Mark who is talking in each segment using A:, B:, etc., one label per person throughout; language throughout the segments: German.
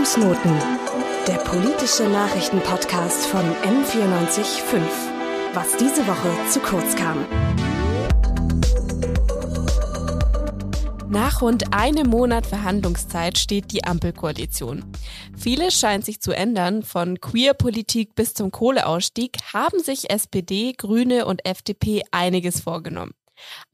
A: Fußnoten, der politische Nachrichtenpodcast von M945. Was diese Woche zu kurz kam. Nach rund einem Monat Verhandlungszeit steht die Ampelkoalition. Vieles scheint sich zu ändern. Von Queerpolitik bis zum Kohleausstieg haben sich SPD, Grüne und FDP einiges vorgenommen.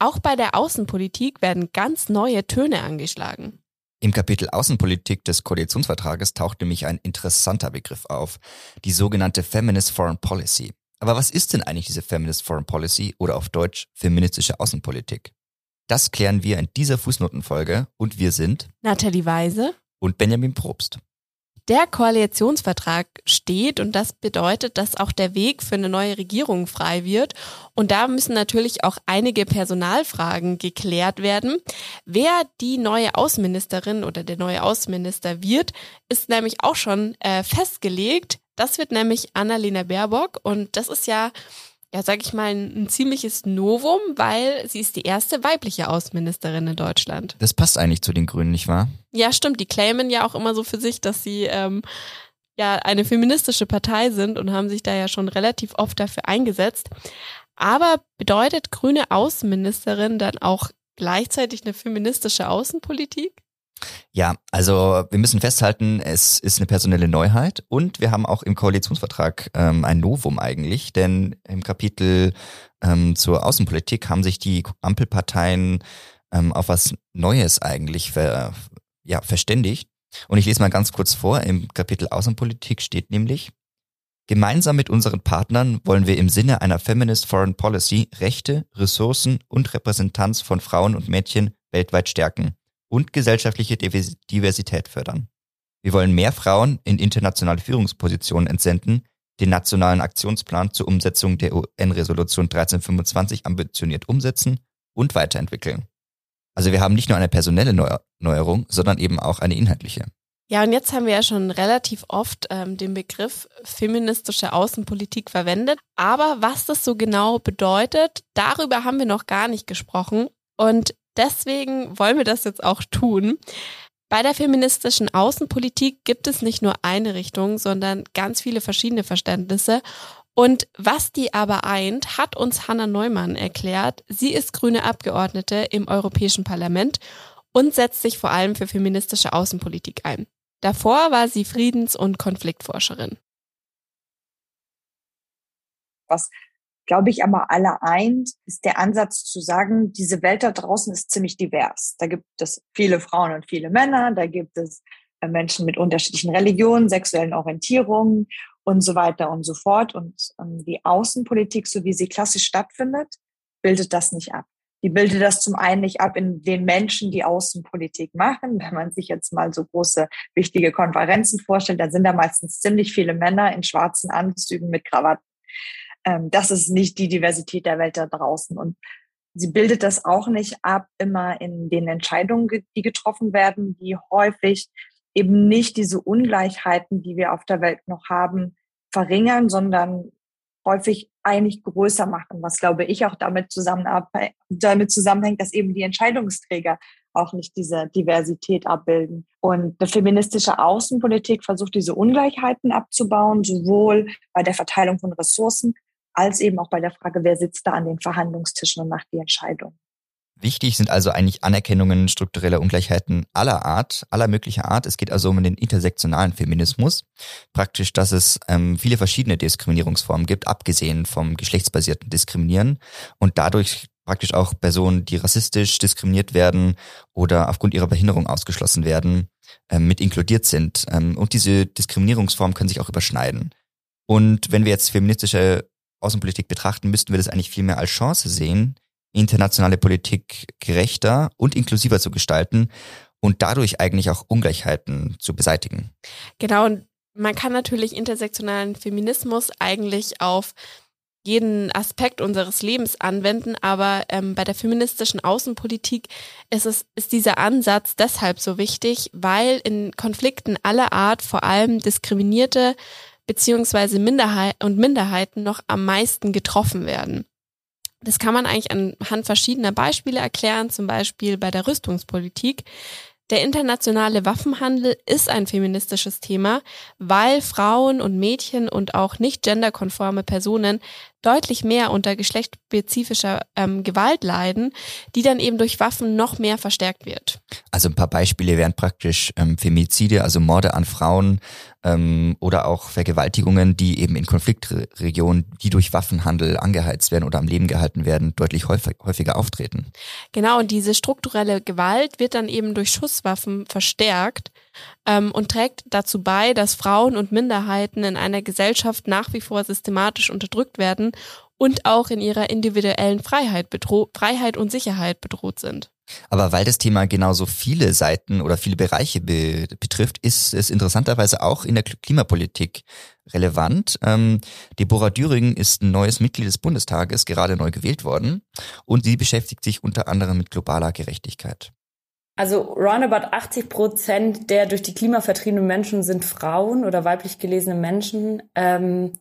A: Auch bei der Außenpolitik werden ganz neue Töne angeschlagen.
B: Im Kapitel Außenpolitik des Koalitionsvertrages taucht nämlich ein interessanter Begriff auf, die sogenannte Feminist Foreign Policy. Aber was ist denn eigentlich diese Feminist Foreign Policy oder auf Deutsch feministische Außenpolitik? Das klären wir in dieser Fußnotenfolge und wir sind
A: Nathalie Weise
B: und Benjamin Probst.
A: Der Koalitionsvertrag steht und das bedeutet, dass auch der Weg für eine neue Regierung frei wird. Und da müssen natürlich auch einige Personalfragen geklärt werden. Wer die neue Außenministerin oder der neue Außenminister wird, ist nämlich auch schon äh, festgelegt. Das wird nämlich Annalena Baerbock und das ist ja ja, sag ich mal, ein, ein, ziemliches Novum, weil sie ist die erste weibliche Außenministerin in Deutschland.
B: Das passt eigentlich zu den Grünen, nicht wahr?
A: Ja, stimmt. Die claimen ja auch immer so für sich, dass sie ähm, ja eine feministische Partei sind und haben sich da ja schon relativ oft dafür eingesetzt. Aber bedeutet grüne Außenministerin dann auch gleichzeitig eine feministische Außenpolitik?
B: Ja, also wir müssen festhalten, es ist eine personelle Neuheit und wir haben auch im Koalitionsvertrag ähm, ein Novum eigentlich, denn im Kapitel ähm, zur Außenpolitik haben sich die Ampelparteien ähm, auf was Neues eigentlich ver, ja, verständigt. Und ich lese mal ganz kurz vor, im Kapitel Außenpolitik steht nämlich, Gemeinsam mit unseren Partnern wollen wir im Sinne einer Feminist Foreign Policy Rechte, Ressourcen und Repräsentanz von Frauen und Mädchen weltweit stärken und gesellschaftliche Diversität fördern. Wir wollen mehr Frauen in internationale Führungspositionen entsenden, den nationalen Aktionsplan zur Umsetzung der UN-Resolution 1325 ambitioniert umsetzen und weiterentwickeln. Also wir haben nicht nur eine personelle Neuerung, sondern eben auch eine inhaltliche.
A: Ja, und jetzt haben wir ja schon relativ oft ähm, den Begriff feministische Außenpolitik verwendet. Aber was das so genau bedeutet, darüber haben wir noch gar nicht gesprochen. Und Deswegen wollen wir das jetzt auch tun. Bei der feministischen Außenpolitik gibt es nicht nur eine Richtung, sondern ganz viele verschiedene Verständnisse. Und was die aber eint, hat uns Hanna Neumann erklärt. Sie ist grüne Abgeordnete im Europäischen Parlament und setzt sich vor allem für feministische Außenpolitik ein. Davor war sie Friedens- und Konfliktforscherin.
C: Was glaube ich, aber alle eint, ist der Ansatz zu sagen, diese Welt da draußen ist ziemlich divers. Da gibt es viele Frauen und viele Männer, da gibt es äh, Menschen mit unterschiedlichen Religionen, sexuellen Orientierungen und so weiter und so fort. Und ähm, die Außenpolitik, so wie sie klassisch stattfindet, bildet das nicht ab. Die bildet das zum einen nicht ab in den Menschen, die Außenpolitik machen. Wenn man sich jetzt mal so große, wichtige Konferenzen vorstellt, dann sind da meistens ziemlich viele Männer in schwarzen Anzügen mit Krawatten ähm, das ist nicht die Diversität der Welt da draußen. Und sie bildet das auch nicht ab, immer in den Entscheidungen, die getroffen werden, die häufig eben nicht diese Ungleichheiten, die wir auf der Welt noch haben, verringern, sondern häufig eigentlich größer machen, was glaube ich auch damit, damit zusammenhängt, dass eben die Entscheidungsträger auch nicht diese Diversität abbilden. Und eine feministische Außenpolitik versucht, diese Ungleichheiten abzubauen, sowohl bei der Verteilung von Ressourcen als eben auch bei der Frage, wer sitzt da an den Verhandlungstischen und macht die Entscheidung.
B: Wichtig sind also eigentlich Anerkennungen struktureller Ungleichheiten aller Art, aller möglicher Art. Es geht also um den intersektionalen Feminismus. Praktisch, dass es ähm, viele verschiedene Diskriminierungsformen gibt, abgesehen vom geschlechtsbasierten Diskriminieren und dadurch praktisch auch Personen, die rassistisch diskriminiert werden oder aufgrund ihrer Behinderung ausgeschlossen werden, ähm, mit inkludiert sind. Ähm, und diese Diskriminierungsformen können sich auch überschneiden. Und wenn wir jetzt feministische Außenpolitik betrachten, müssten wir das eigentlich viel mehr als Chance sehen, internationale Politik gerechter und inklusiver zu gestalten und dadurch eigentlich auch Ungleichheiten zu beseitigen.
A: Genau, und man kann natürlich intersektionalen Feminismus eigentlich auf jeden Aspekt unseres Lebens anwenden, aber ähm, bei der feministischen Außenpolitik ist es ist dieser Ansatz deshalb so wichtig, weil in Konflikten aller Art vor allem diskriminierte beziehungsweise Minderheit und Minderheiten noch am meisten getroffen werden. Das kann man eigentlich anhand verschiedener Beispiele erklären, zum Beispiel bei der Rüstungspolitik. Der internationale Waffenhandel ist ein feministisches Thema, weil Frauen und Mädchen und auch nicht genderkonforme Personen deutlich mehr unter geschlechtsspezifischer ähm, Gewalt leiden, die dann eben durch Waffen noch mehr verstärkt wird.
B: Also ein paar Beispiele wären praktisch ähm, Femizide, also Morde an Frauen ähm, oder auch Vergewaltigungen, die eben in Konfliktregionen, die durch Waffenhandel angeheizt werden oder am Leben gehalten werden, deutlich häufig, häufiger auftreten.
A: Genau, und diese strukturelle Gewalt wird dann eben durch Schusswaffen verstärkt ähm, und trägt dazu bei, dass Frauen und Minderheiten in einer Gesellschaft nach wie vor systematisch unterdrückt werden und auch in ihrer individuellen Freiheit, bedroht, Freiheit und Sicherheit bedroht sind.
B: Aber weil das Thema genauso viele Seiten oder viele Bereiche be betrifft, ist es interessanterweise auch in der Klimapolitik relevant. Ähm, Deborah Düring ist ein neues Mitglied des Bundestages, gerade neu gewählt worden, und sie beschäftigt sich unter anderem mit globaler Gerechtigkeit.
D: Also roundabout 80 Prozent der durch die Klima vertriebenen Menschen sind Frauen oder weiblich gelesene Menschen. Ähm,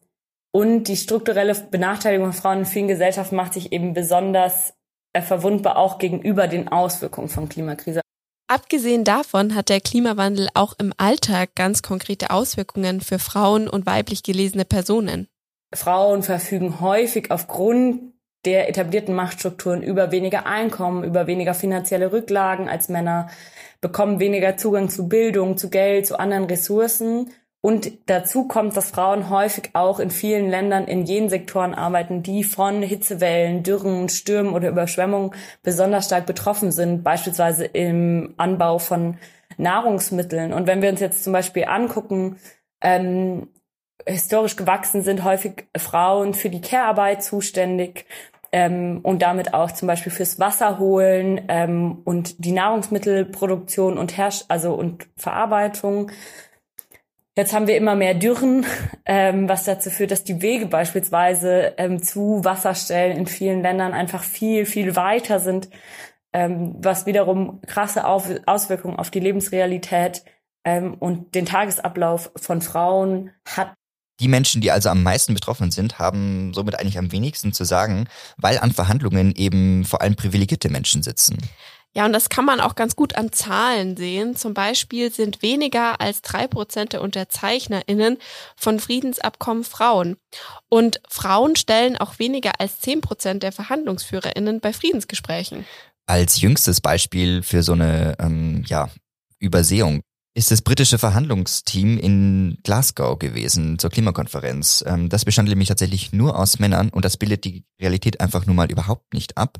D: und die strukturelle Benachteiligung von Frauen in vielen Gesellschaften macht sich eben besonders äh, verwundbar auch gegenüber den Auswirkungen von Klimakrise.
A: Abgesehen davon hat der Klimawandel auch im Alltag ganz konkrete Auswirkungen für Frauen und weiblich gelesene Personen.
D: Frauen verfügen häufig aufgrund der etablierten Machtstrukturen über weniger Einkommen, über weniger finanzielle Rücklagen als Männer, bekommen weniger Zugang zu Bildung, zu Geld, zu anderen Ressourcen. Und dazu kommt, dass Frauen häufig auch in vielen Ländern in jenen Sektoren arbeiten, die von Hitzewellen, Dürren, Stürmen oder Überschwemmungen besonders stark betroffen sind, beispielsweise im Anbau von Nahrungsmitteln. Und wenn wir uns jetzt zum Beispiel angucken, ähm, historisch gewachsen sind häufig Frauen für die Care-Arbeit zuständig ähm, und damit auch zum Beispiel fürs Wasser holen ähm, und die Nahrungsmittelproduktion und Herrsch also und Verarbeitung. Jetzt haben wir immer mehr Dürren, ähm, was dazu führt, dass die Wege beispielsweise ähm, zu Wasserstellen in vielen Ländern einfach viel, viel weiter sind, ähm, was wiederum krasse auf Auswirkungen auf die Lebensrealität ähm, und den Tagesablauf von Frauen hat.
B: Die Menschen, die also am meisten betroffen sind, haben somit eigentlich am wenigsten zu sagen, weil an Verhandlungen eben vor allem privilegierte Menschen sitzen.
A: Ja, und das kann man auch ganz gut an Zahlen sehen. Zum Beispiel sind weniger als drei Prozent der UnterzeichnerInnen von Friedensabkommen Frauen. Und Frauen stellen auch weniger als zehn Prozent der VerhandlungsführerInnen bei Friedensgesprächen.
B: Als jüngstes Beispiel für so eine ähm, ja, Übersehung ist das britische Verhandlungsteam in Glasgow gewesen zur Klimakonferenz. Ähm, das bestand nämlich tatsächlich nur aus Männern und das bildet die Realität einfach nur mal überhaupt nicht ab.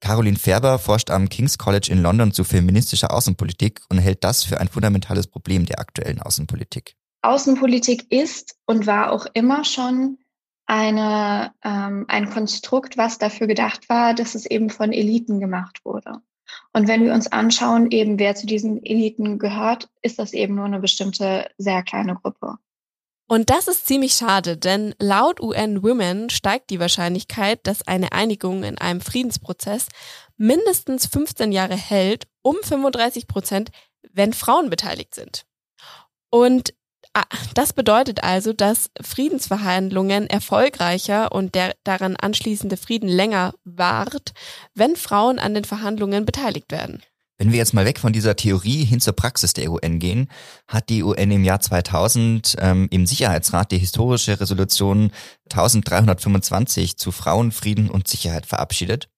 B: Caroline Färber forscht am King's College in London zu feministischer Außenpolitik und hält das für ein fundamentales Problem der aktuellen Außenpolitik.
E: Außenpolitik ist und war auch immer schon eine, ähm, ein Konstrukt, was dafür gedacht war, dass es eben von Eliten gemacht wurde. Und wenn wir uns anschauen, eben wer zu diesen Eliten gehört, ist das eben nur eine bestimmte sehr kleine Gruppe.
A: Und das ist ziemlich schade, denn laut UN Women steigt die Wahrscheinlichkeit, dass eine Einigung in einem Friedensprozess mindestens 15 Jahre hält, um 35 Prozent, wenn Frauen beteiligt sind. Und das bedeutet also, dass Friedensverhandlungen erfolgreicher und der daran anschließende Frieden länger wart, wenn Frauen an den Verhandlungen beteiligt werden.
B: Wenn wir jetzt mal weg von dieser Theorie hin zur Praxis der UN gehen, hat die UN im Jahr 2000 ähm, im Sicherheitsrat die historische Resolution 1325 zu Frauen, Frieden und Sicherheit verabschiedet.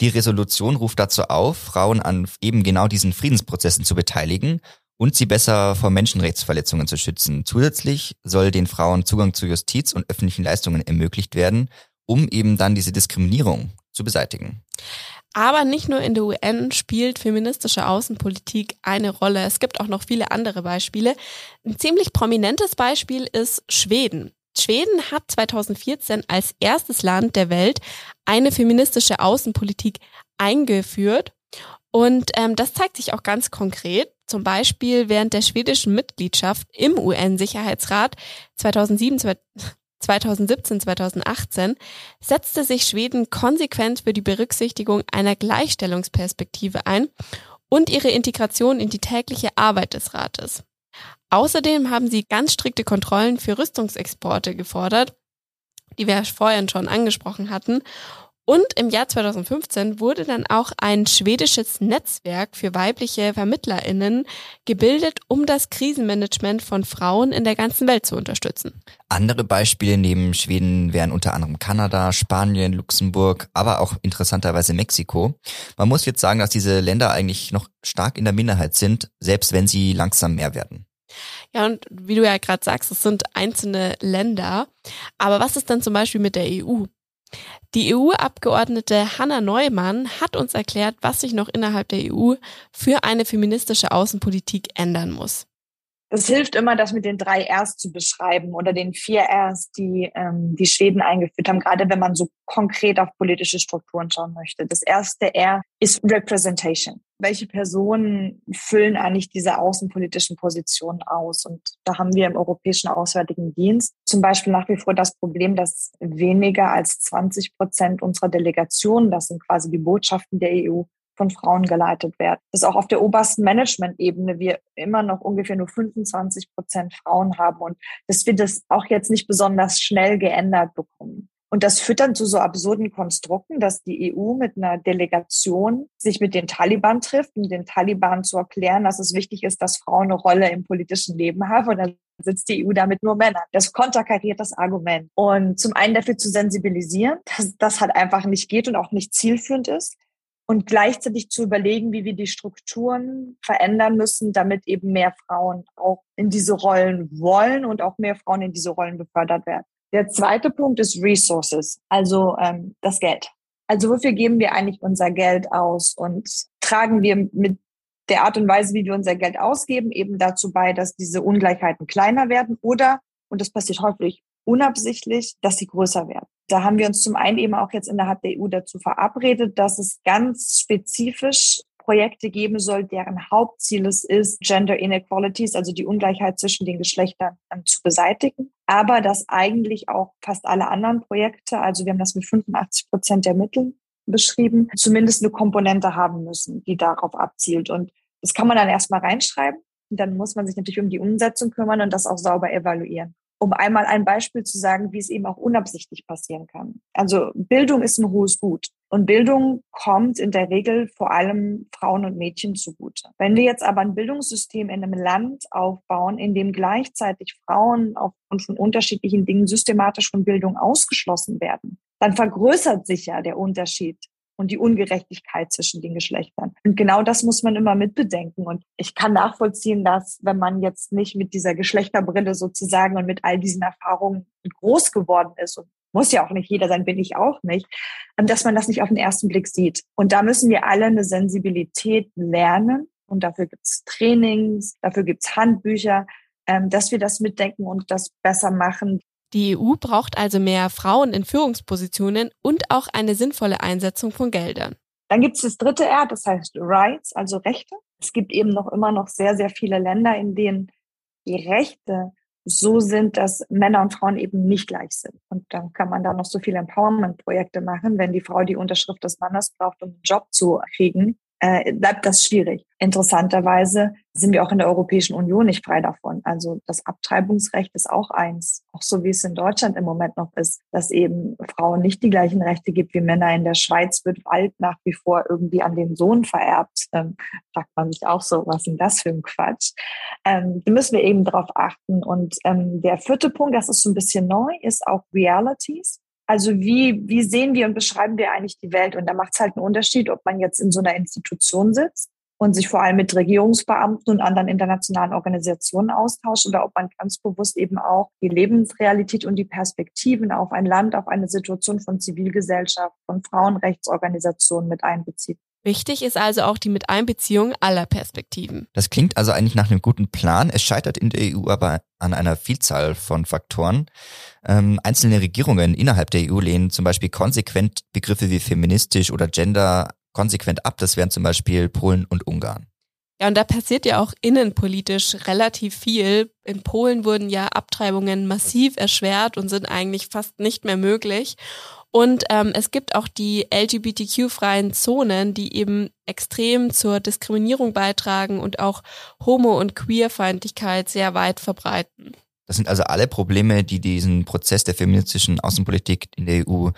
B: Die Resolution ruft dazu auf, Frauen an eben genau diesen Friedensprozessen zu beteiligen und sie besser vor Menschenrechtsverletzungen zu schützen. Zusätzlich soll den Frauen Zugang zu Justiz und öffentlichen Leistungen ermöglicht werden, um eben dann diese Diskriminierung zu beseitigen.
A: Aber nicht nur in der UN spielt feministische Außenpolitik eine Rolle. Es gibt auch noch viele andere Beispiele. Ein ziemlich prominentes Beispiel ist Schweden. Schweden hat 2014 als erstes Land der Welt eine feministische Außenpolitik eingeführt. Und ähm, das zeigt sich auch ganz konkret. Zum Beispiel während der schwedischen Mitgliedschaft im UN-Sicherheitsrat 2007, 2017, 2018 setzte sich Schweden konsequent für die Berücksichtigung einer Gleichstellungsperspektive ein und ihre Integration in die tägliche Arbeit des Rates. Außerdem haben sie ganz strikte Kontrollen für Rüstungsexporte gefordert, die wir vorhin schon angesprochen hatten. Und im Jahr 2015 wurde dann auch ein schwedisches Netzwerk für weibliche VermittlerInnen gebildet, um das Krisenmanagement von Frauen in der ganzen Welt zu unterstützen.
B: Andere Beispiele neben Schweden wären unter anderem Kanada, Spanien, Luxemburg, aber auch interessanterweise Mexiko. Man muss jetzt sagen, dass diese Länder eigentlich noch stark in der Minderheit sind, selbst wenn sie langsam mehr werden.
A: Ja, und wie du ja gerade sagst, es sind einzelne Länder. Aber was ist dann zum Beispiel mit der EU? Die EU-Abgeordnete Hanna Neumann hat uns erklärt, was sich noch innerhalb der EU für eine feministische Außenpolitik ändern muss.
C: Das hilft immer, das mit den drei Rs zu beschreiben oder den vier Rs, die ähm, die Schweden eingeführt haben, gerade wenn man so konkret auf politische Strukturen schauen möchte. Das erste R ist Representation. Welche Personen füllen eigentlich diese außenpolitischen Positionen aus? Und da haben wir im Europäischen Auswärtigen Dienst zum Beispiel nach wie vor das Problem, dass weniger als 20 Prozent unserer Delegationen, das sind quasi die Botschaften der EU, von Frauen geleitet werden. Dass auch auf der obersten Management-Ebene wir immer noch ungefähr nur 25 Prozent Frauen haben und dass wir das auch jetzt nicht besonders schnell geändert bekommen. Und das führt dann zu so absurden Konstrukten, dass die EU mit einer Delegation sich mit den Taliban trifft, um den Taliban zu erklären, dass es wichtig ist, dass Frauen eine Rolle im politischen Leben haben. Und dann sitzt die EU damit nur Männer. Das konterkariert das Argument. Und zum einen dafür zu sensibilisieren, dass das halt einfach nicht geht und auch nicht zielführend ist und gleichzeitig zu überlegen, wie wir die Strukturen verändern müssen, damit eben mehr Frauen auch in diese Rollen wollen und auch mehr Frauen in diese Rollen befördert werden. Der zweite Punkt ist Resources, also ähm, das Geld. Also wofür geben wir eigentlich unser Geld aus und tragen wir mit der Art und Weise, wie wir unser Geld ausgeben, eben dazu bei, dass diese Ungleichheiten kleiner werden oder, und das passiert häufig unabsichtlich, dass sie größer werden da haben wir uns zum einen eben auch jetzt innerhalb der EU dazu verabredet, dass es ganz spezifisch Projekte geben soll, deren Hauptziel es ist, Gender Inequalities, also die Ungleichheit zwischen den Geschlechtern ähm, zu beseitigen. Aber dass eigentlich auch fast alle anderen Projekte, also wir haben das mit 85 Prozent der Mittel beschrieben, zumindest eine Komponente haben müssen, die darauf abzielt. Und das kann man dann erstmal reinschreiben. Und dann muss man sich natürlich um die Umsetzung kümmern und das auch sauber evaluieren um einmal ein Beispiel zu sagen, wie es eben auch unabsichtlich passieren kann. Also Bildung ist ein hohes Gut. Und Bildung kommt in der Regel vor allem Frauen und Mädchen zugute. Wenn wir jetzt aber ein Bildungssystem in einem Land aufbauen, in dem gleichzeitig Frauen aufgrund von unterschiedlichen Dingen systematisch von Bildung ausgeschlossen werden, dann vergrößert sich ja der Unterschied und die Ungerechtigkeit zwischen den Geschlechtern. Und genau das muss man immer mitbedenken. Und ich kann nachvollziehen, dass wenn man jetzt nicht mit dieser Geschlechterbrille sozusagen und mit all diesen Erfahrungen groß geworden ist und muss ja auch nicht jeder sein, bin ich auch nicht, ähm, dass man das nicht auf den ersten Blick sieht. Und da müssen wir alle eine Sensibilität lernen. Und dafür gibt's Trainings, dafür gibt's Handbücher, ähm, dass wir das mitdenken und das besser machen.
A: Die EU braucht also mehr Frauen in Führungspositionen und auch eine sinnvolle Einsetzung von Geldern.
C: Dann gibt es das dritte R, das heißt Rights, also Rechte. Es gibt eben noch immer noch sehr, sehr viele Länder, in denen die Rechte so sind, dass Männer und Frauen eben nicht gleich sind. Und dann kann man da noch so viele Empowerment-Projekte machen, wenn die Frau die Unterschrift des Mannes braucht, um einen Job zu kriegen, äh, bleibt das schwierig. Interessanterweise sind wir auch in der Europäischen Union nicht frei davon. Also das Abtreibungsrecht ist auch eins, auch so wie es in Deutschland im Moment noch ist, dass eben Frauen nicht die gleichen Rechte gibt wie Männer. In der Schweiz wird Wald nach wie vor irgendwie an den Sohn vererbt. Ähm, fragt man sich auch so, was ist das für ein Quatsch? Ähm, da müssen wir eben darauf achten. Und ähm, der vierte Punkt, das ist so ein bisschen neu, ist auch Realities. Also wie, wie sehen wir und beschreiben wir eigentlich die Welt? Und da macht es halt einen Unterschied, ob man jetzt in so einer Institution sitzt und sich vor allem mit Regierungsbeamten und anderen internationalen Organisationen austauscht oder ob man ganz bewusst eben auch die Lebensrealität und die Perspektiven auf ein Land, auf eine Situation von Zivilgesellschaft, von Frauenrechtsorganisationen mit einbezieht.
A: Wichtig ist also auch die Miteinbeziehung aller Perspektiven.
B: Das klingt also eigentlich nach einem guten Plan. Es scheitert in der EU aber an einer Vielzahl von Faktoren. Ähm, einzelne Regierungen innerhalb der EU lehnen zum Beispiel konsequent Begriffe wie feministisch oder Gender konsequent ab. Das wären zum Beispiel Polen und Ungarn.
A: Ja, und da passiert ja auch innenpolitisch relativ viel. In Polen wurden ja Abtreibungen massiv erschwert und sind eigentlich fast nicht mehr möglich. Und ähm, es gibt auch die LGBTQ-freien Zonen, die eben extrem zur Diskriminierung beitragen und auch Homo- und Queerfeindlichkeit sehr weit verbreiten.
B: Das sind also alle Probleme, die diesen Prozess der feministischen Außenpolitik in der EU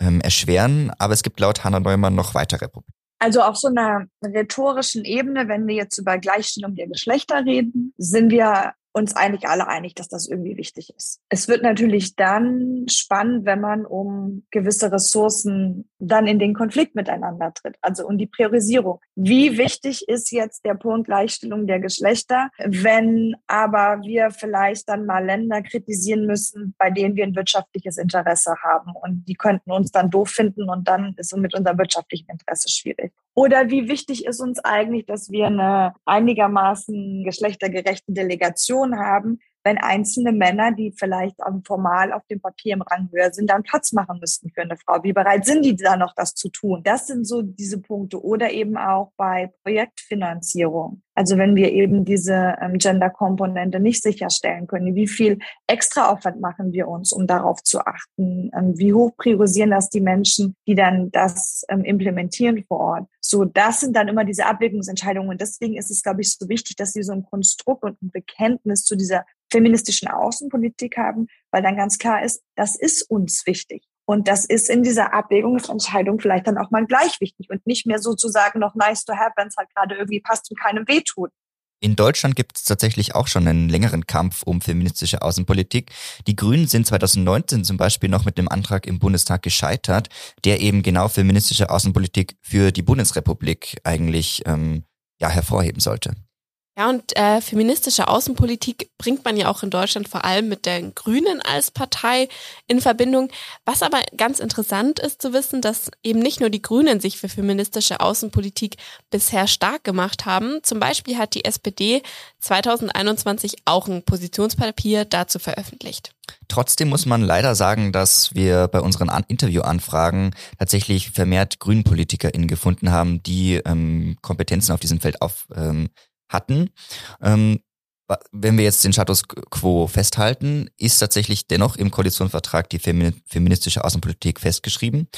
B: ähm, erschweren. Aber es gibt laut Hanna Neumann noch weitere Probleme.
C: Also auf so einer rhetorischen Ebene, wenn wir jetzt über Gleichstellung der Geschlechter reden, sind wir uns eigentlich alle einig, dass das irgendwie wichtig ist. Es wird natürlich dann spannend, wenn man um gewisse Ressourcen dann in den Konflikt miteinander tritt, also um die Priorisierung. Wie wichtig ist jetzt der Punkt Gleichstellung der Geschlechter, wenn aber wir vielleicht dann mal Länder kritisieren müssen, bei denen wir ein wirtschaftliches Interesse haben und die könnten uns dann doof finden und dann ist es mit unserem wirtschaftlichen Interesse schwierig. Oder wie wichtig ist uns eigentlich, dass wir eine einigermaßen geschlechtergerechte Delegation haben, wenn einzelne Männer, die vielleicht formal auf dem Papier im Rang höher sind, dann Platz machen müssten für eine Frau. Wie bereit sind die da noch, das zu tun? Das sind so diese Punkte. Oder eben auch bei Projektfinanzierung. Also wenn wir eben diese ähm, Gender-Komponente nicht sicherstellen können, wie viel Extraaufwand machen wir uns, um darauf zu achten? Ähm, wie hoch priorisieren das die Menschen, die dann das ähm, implementieren vor Ort? So, das sind dann immer diese Abwägungsentscheidungen. Und deswegen ist es, glaube ich, so wichtig, dass sie so ein Konstrukt und ein Bekenntnis zu dieser feministischen Außenpolitik haben, weil dann ganz klar ist, das ist uns wichtig. Und das ist in dieser Abwägungsentscheidung vielleicht dann auch mal gleich wichtig und nicht mehr sozusagen noch nice to have, wenn es halt gerade irgendwie passt und keinem wehtut.
B: In Deutschland gibt es tatsächlich auch schon einen längeren Kampf um feministische Außenpolitik. Die Grünen sind 2019 zum Beispiel noch mit dem Antrag im Bundestag gescheitert, der eben genau feministische Außenpolitik für die Bundesrepublik eigentlich ähm, ja hervorheben sollte.
A: Ja, und äh, feministische Außenpolitik bringt man ja auch in Deutschland vor allem mit den Grünen als Partei in Verbindung. Was aber ganz interessant ist zu wissen, dass eben nicht nur die Grünen sich für feministische Außenpolitik bisher stark gemacht haben. Zum Beispiel hat die SPD 2021 auch ein Positionspapier dazu veröffentlicht.
B: Trotzdem muss man leider sagen, dass wir bei unseren An Interviewanfragen tatsächlich vermehrt GrünenpolitikerInnen gefunden haben, die ähm, Kompetenzen auf diesem Feld auf ähm, hatten. Ähm, wenn wir jetzt den Status quo festhalten, ist tatsächlich dennoch im Koalitionsvertrag die feministische Außenpolitik festgeschrieben.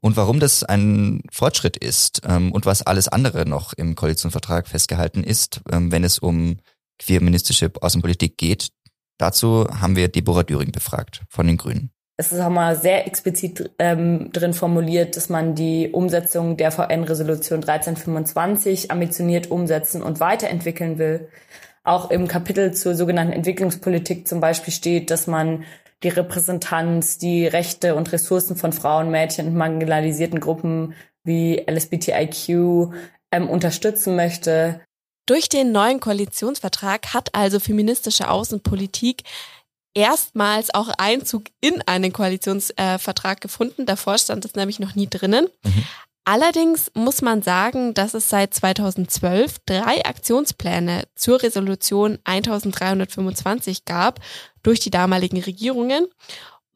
B: Und warum das ein Fortschritt ist ähm, und was alles andere noch im Koalitionsvertrag festgehalten ist, ähm, wenn es um feministische Außenpolitik geht, dazu haben wir Deborah Düring befragt von den Grünen
D: es ist auch mal sehr explizit ähm, drin formuliert, dass man die Umsetzung der VN-Resolution 1325 ambitioniert umsetzen und weiterentwickeln will. Auch im Kapitel zur sogenannten Entwicklungspolitik zum Beispiel steht, dass man die Repräsentanz, die Rechte und Ressourcen von Frauen, Mädchen und marginalisierten Gruppen wie LSBTIQ ähm, unterstützen möchte.
A: Durch den neuen Koalitionsvertrag hat also feministische Außenpolitik erstmals auch Einzug in einen Koalitionsvertrag äh, gefunden. Davor stand es nämlich noch nie drinnen. Mhm. Allerdings muss man sagen, dass es seit 2012 drei Aktionspläne zur Resolution 1325 gab durch die damaligen Regierungen.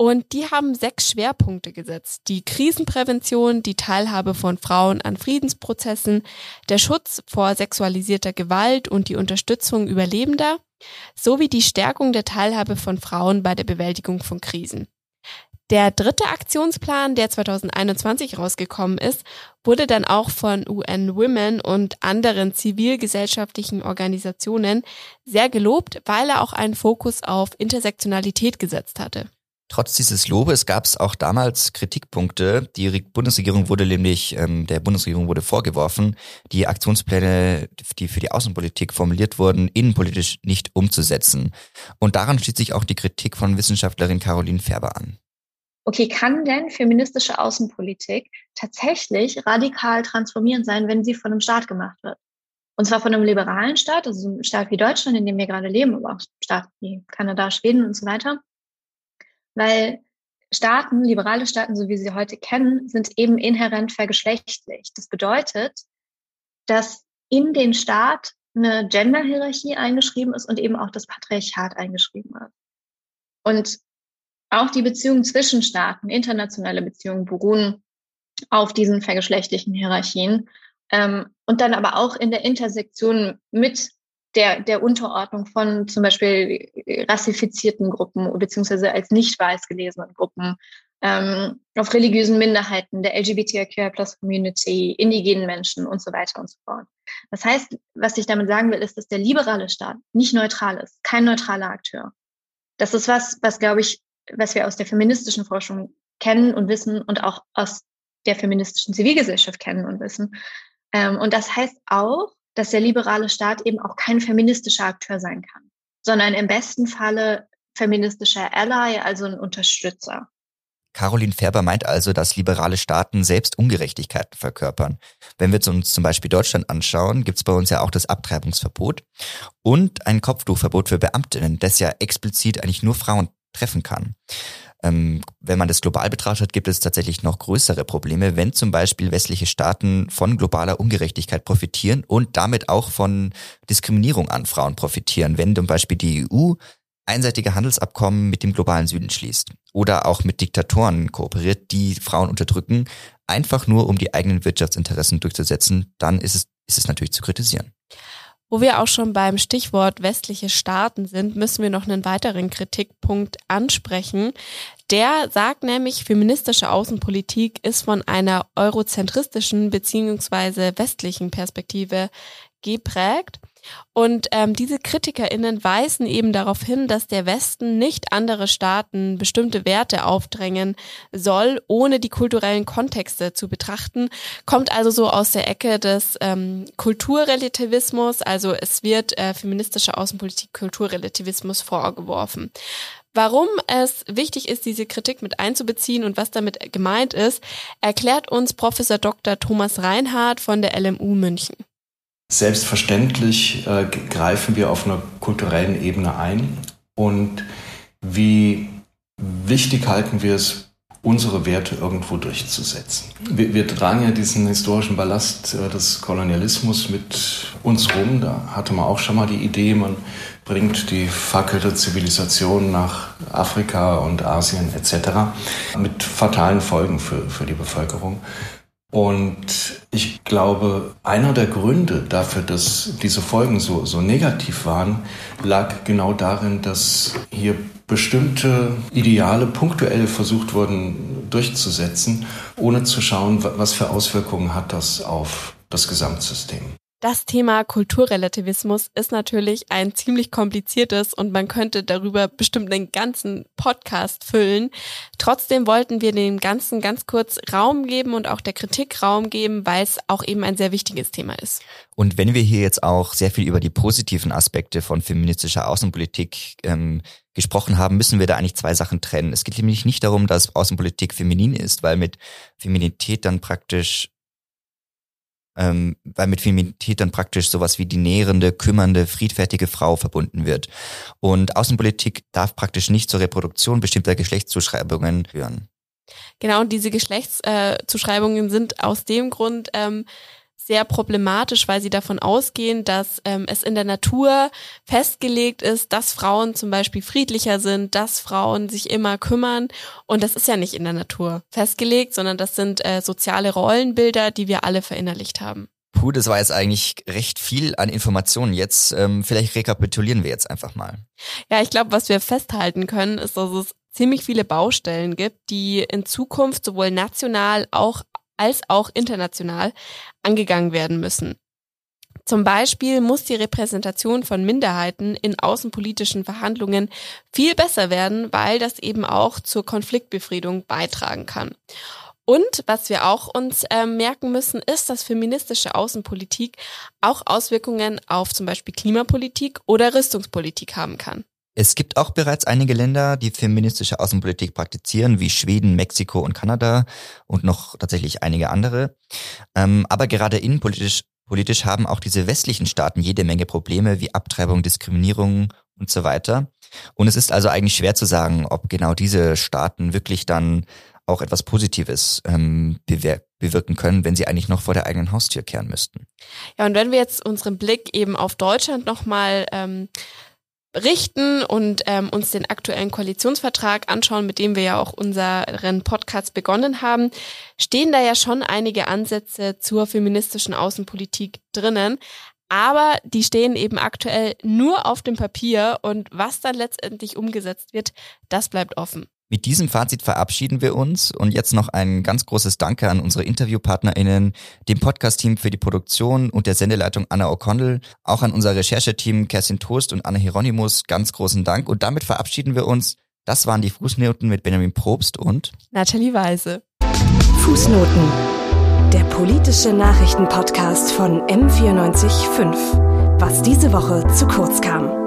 A: Und die haben sechs Schwerpunkte gesetzt. Die Krisenprävention, die Teilhabe von Frauen an Friedensprozessen, der Schutz vor sexualisierter Gewalt und die Unterstützung Überlebender sowie die Stärkung der Teilhabe von Frauen bei der Bewältigung von Krisen. Der dritte Aktionsplan, der 2021 rausgekommen ist, wurde dann auch von UN Women und anderen zivilgesellschaftlichen Organisationen sehr gelobt, weil er auch einen Fokus auf Intersektionalität gesetzt hatte.
B: Trotz dieses Lobes gab es auch damals Kritikpunkte. Die Bundesregierung wurde nämlich, ähm, der Bundesregierung wurde vorgeworfen, die Aktionspläne, die für die Außenpolitik formuliert wurden, innenpolitisch nicht umzusetzen. Und daran schließt sich auch die Kritik von Wissenschaftlerin Caroline Färber an.
E: Okay, kann denn feministische Außenpolitik tatsächlich radikal transformierend sein, wenn sie von einem Staat gemacht wird? Und zwar von einem liberalen Staat, also einem Staat wie Deutschland, in dem wir gerade leben, aber auch Staaten wie Kanada, Schweden und so weiter weil Staaten, liberale Staaten, so wie sie heute kennen, sind eben inhärent vergeschlechtlich. Das bedeutet, dass in den Staat eine Gender-Hierarchie eingeschrieben ist und eben auch das Patriarchat eingeschrieben wird. Und auch die Beziehungen zwischen Staaten, internationale Beziehungen beruhen auf diesen vergeschlechtlichen Hierarchien. Ähm, und dann aber auch in der Intersektion mit der, der Unterordnung von zum Beispiel rassifizierten Gruppen beziehungsweise als nicht weiß gelesenen Gruppen, ähm, auf religiösen Minderheiten, der LGBTIQ-Plus-Community, indigenen Menschen und so weiter und so fort. Das heißt, was ich damit sagen will, ist, dass der liberale Staat nicht neutral ist, kein neutraler Akteur. Das ist was, was glaube ich, was wir aus der feministischen Forschung kennen und wissen und auch aus der feministischen Zivilgesellschaft kennen und wissen. Ähm, und das heißt auch, dass der liberale Staat eben auch kein feministischer Akteur sein kann, sondern im besten Falle feministischer Ally, also ein Unterstützer.
B: Caroline Färber meint also, dass liberale Staaten selbst Ungerechtigkeiten verkörpern. Wenn wir uns zum Beispiel Deutschland anschauen, gibt es bei uns ja auch das Abtreibungsverbot und ein Kopftuchverbot für Beamtinnen, das ja explizit eigentlich nur Frauen treffen kann. Ähm, wenn man das global betrachtet, gibt es tatsächlich noch größere Probleme, wenn zum Beispiel westliche Staaten von globaler Ungerechtigkeit profitieren und damit auch von Diskriminierung an Frauen profitieren. Wenn zum Beispiel die EU einseitige Handelsabkommen mit dem globalen Süden schließt oder auch mit Diktatoren kooperiert, die Frauen unterdrücken, einfach nur um die eigenen Wirtschaftsinteressen durchzusetzen, dann ist es, ist es natürlich zu kritisieren.
A: Wo wir auch schon beim Stichwort westliche Staaten sind, müssen wir noch einen weiteren Kritikpunkt ansprechen. Der sagt nämlich, feministische Außenpolitik ist von einer eurozentristischen beziehungsweise westlichen Perspektive geprägt. Und ähm, diese KritikerInnen weisen eben darauf hin, dass der Westen nicht andere Staaten bestimmte Werte aufdrängen soll, ohne die kulturellen Kontexte zu betrachten. Kommt also so aus der Ecke des ähm, Kulturrelativismus, also es wird äh, feministische Außenpolitik Kulturrelativismus vorgeworfen. Warum es wichtig ist, diese Kritik mit einzubeziehen und was damit gemeint ist, erklärt uns Professor Dr. Thomas Reinhardt von der LMU München.
F: Selbstverständlich äh, greifen wir auf einer kulturellen Ebene ein. Und wie wichtig halten wir es, unsere Werte irgendwo durchzusetzen. Wir, wir tragen ja diesen historischen Ballast äh, des Kolonialismus mit uns rum. Da hatte man auch schon mal die Idee, man bringt die Fackel der Zivilisation nach Afrika und Asien etc. mit fatalen Folgen für, für die Bevölkerung. Und ich glaube, einer der Gründe dafür, dass diese Folgen so, so negativ waren, lag genau darin, dass hier bestimmte Ideale punktuell versucht wurden durchzusetzen, ohne zu schauen, was für Auswirkungen hat das auf das Gesamtsystem.
A: Das Thema Kulturrelativismus ist natürlich ein ziemlich kompliziertes und man könnte darüber bestimmt einen ganzen Podcast füllen. Trotzdem wollten wir dem Ganzen ganz kurz Raum geben und auch der Kritik Raum geben, weil es auch eben ein sehr wichtiges Thema ist.
B: Und wenn wir hier jetzt auch sehr viel über die positiven Aspekte von feministischer Außenpolitik ähm, gesprochen haben, müssen wir da eigentlich zwei Sachen trennen. Es geht nämlich nicht darum, dass Außenpolitik feminin ist, weil mit Feminität dann praktisch ähm, weil mit Feminität dann praktisch sowas wie die nährende, kümmernde, friedfertige Frau verbunden wird. Und Außenpolitik darf praktisch nicht zur Reproduktion bestimmter Geschlechtszuschreibungen führen.
A: Genau, und diese Geschlechtszuschreibungen äh, sind aus dem Grund ähm, sehr problematisch, weil sie davon ausgehen, dass ähm, es in der Natur festgelegt ist, dass Frauen zum Beispiel friedlicher sind, dass Frauen sich immer kümmern. Und das ist ja nicht in der Natur festgelegt, sondern das sind äh, soziale Rollenbilder, die wir alle verinnerlicht haben.
B: Puh, das war jetzt eigentlich recht viel an Informationen. Jetzt ähm, vielleicht rekapitulieren wir jetzt einfach mal.
A: Ja, ich glaube, was wir festhalten können, ist, dass es ziemlich viele Baustellen gibt, die in Zukunft sowohl national auch als auch international angegangen werden müssen. Zum Beispiel muss die Repräsentation von Minderheiten in außenpolitischen Verhandlungen viel besser werden, weil das eben auch zur Konfliktbefriedung beitragen kann. Und was wir auch uns äh, merken müssen, ist, dass feministische Außenpolitik auch Auswirkungen auf zum Beispiel Klimapolitik oder Rüstungspolitik haben kann.
B: Es gibt auch bereits einige Länder, die feministische Außenpolitik praktizieren, wie Schweden, Mexiko und Kanada und noch tatsächlich einige andere. Ähm, aber gerade innenpolitisch politisch haben auch diese westlichen Staaten jede Menge Probleme wie Abtreibung, Diskriminierung und so weiter. Und es ist also eigentlich schwer zu sagen, ob genau diese Staaten wirklich dann auch etwas Positives ähm, bewir bewirken können, wenn sie eigentlich noch vor der eigenen Haustür kehren müssten.
A: Ja, und wenn wir jetzt unseren Blick eben auf Deutschland nochmal ähm, richten und ähm, uns den aktuellen Koalitionsvertrag anschauen, mit dem wir ja auch unseren Podcast begonnen haben, stehen da ja schon einige Ansätze zur feministischen Außenpolitik drinnen. Aber die stehen eben aktuell nur auf dem Papier und was dann letztendlich umgesetzt wird, das bleibt offen.
B: Mit diesem Fazit verabschieden wir uns und jetzt noch ein ganz großes Danke an unsere InterviewpartnerInnen, dem Podcast-Team für die Produktion und der Sendeleitung Anna O'Connell, auch an unser Rechercheteam Kerstin Toast und Anna Hieronymus ganz großen Dank und damit verabschieden wir uns. Das waren die Fußnoten mit Benjamin Probst und
A: Nathalie Weise.
G: Fußnoten. Der politische Nachrichtenpodcast von M945. Was diese Woche zu kurz kam.